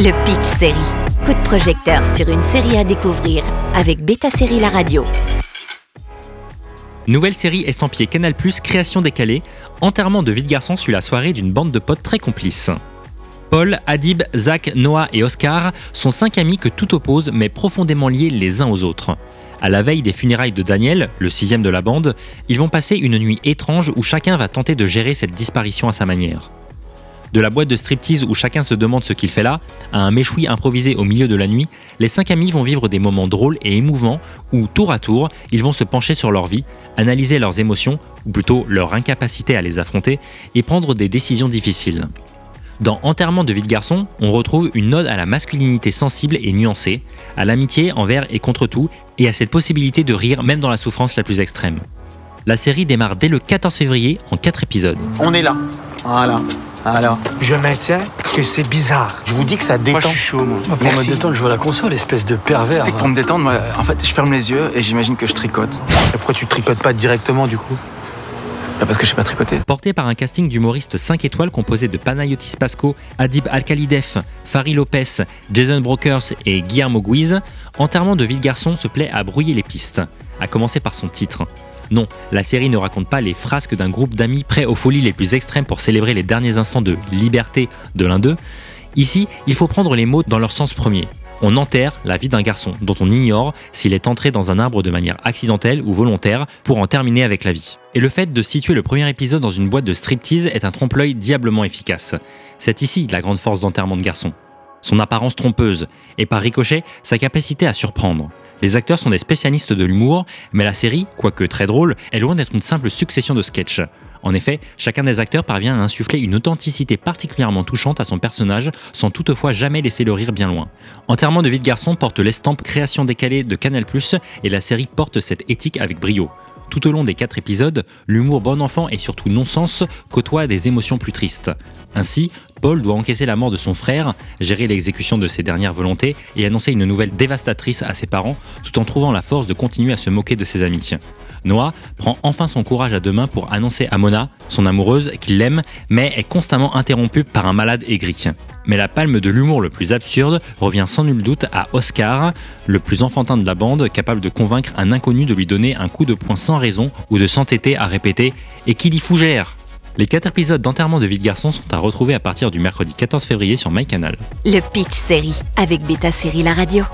Le Pitch Série. Coup de projecteur sur une série à découvrir avec Beta Série La Radio. Nouvelle série estampillée Canal+, création décalée, enterrement de vie de garçon suit la soirée d'une bande de potes très complices. Paul, Adib, Zach, Noah et Oscar sont cinq amis que tout oppose mais profondément liés les uns aux autres. À la veille des funérailles de Daniel, le sixième de la bande, ils vont passer une nuit étrange où chacun va tenter de gérer cette disparition à sa manière. De la boîte de striptease où chacun se demande ce qu'il fait là, à un méchoui improvisé au milieu de la nuit, les cinq amis vont vivre des moments drôles et émouvants où, tour à tour, ils vont se pencher sur leur vie, analyser leurs émotions, ou plutôt leur incapacité à les affronter, et prendre des décisions difficiles. Dans Enterrement de vie de garçon, on retrouve une ode à la masculinité sensible et nuancée, à l'amitié envers et contre tout, et à cette possibilité de rire même dans la souffrance la plus extrême. La série démarre dès le 14 février en 4 épisodes. On est là. Voilà. Alors, Je maintiens que c'est bizarre. je vous dis que ça Moi, détend. je suis chaud, moi. Pour Merci. me détendre, je vois la console, espèce de pervers. C'est que pour me détendre, moi, en fait, je ferme les yeux et j'imagine que je tricote. Pourquoi tu tricotes pas directement du coup? Bah, parce que je sais pas tricoter. Porté par un casting d'humoristes 5 étoiles composé de Panayotis Pasco, Adib Alkalidef, Fari Lopez, Jason Brokers et Guillermo Guiz, Enterrement de vie de garçon se plaît à brouiller les pistes, à commencer par son titre. Non, la série ne raconte pas les frasques d'un groupe d'amis prêts aux folies les plus extrêmes pour célébrer les derniers instants de liberté de l'un d'eux. Ici, il faut prendre les mots dans leur sens premier. On enterre la vie d'un garçon dont on ignore s'il est entré dans un arbre de manière accidentelle ou volontaire pour en terminer avec la vie. Et le fait de situer le premier épisode dans une boîte de striptease est un trompe-l'œil diablement efficace. C'est ici la grande force d'enterrement de garçon. Son apparence trompeuse et par ricochet sa capacité à surprendre. Les acteurs sont des spécialistes de l'humour, mais la série, quoique très drôle, est loin d'être une simple succession de sketchs. En effet, chacun des acteurs parvient à insuffler une authenticité particulièrement touchante à son personnage sans toutefois jamais laisser le rire bien loin. Enterrement de vie de garçon porte l'estampe création décalée de Canal+, et la série porte cette éthique avec brio. Tout au long des quatre épisodes, l'humour bon enfant et surtout non-sens côtoie des émotions plus tristes. Ainsi, Paul doit encaisser la mort de son frère, gérer l'exécution de ses dernières volontés et annoncer une nouvelle dévastatrice à ses parents, tout en trouvant la force de continuer à se moquer de ses amis. Noah prend enfin son courage à deux mains pour annoncer à Mona, son amoureuse, qu'il l'aime, mais est constamment interrompu par un malade aigri. Mais la palme de l'humour le plus absurde revient sans nul doute à Oscar, le plus enfantin de la bande, capable de convaincre un inconnu de lui donner un coup de poing sans raison ou de s'entêter à répéter Et qui dit fougère? Les quatre épisodes d'enterrement de vie de garçon sont à retrouver à partir du mercredi 14 février sur MyCanal. Le Pitch Série avec Beta Série La Radio.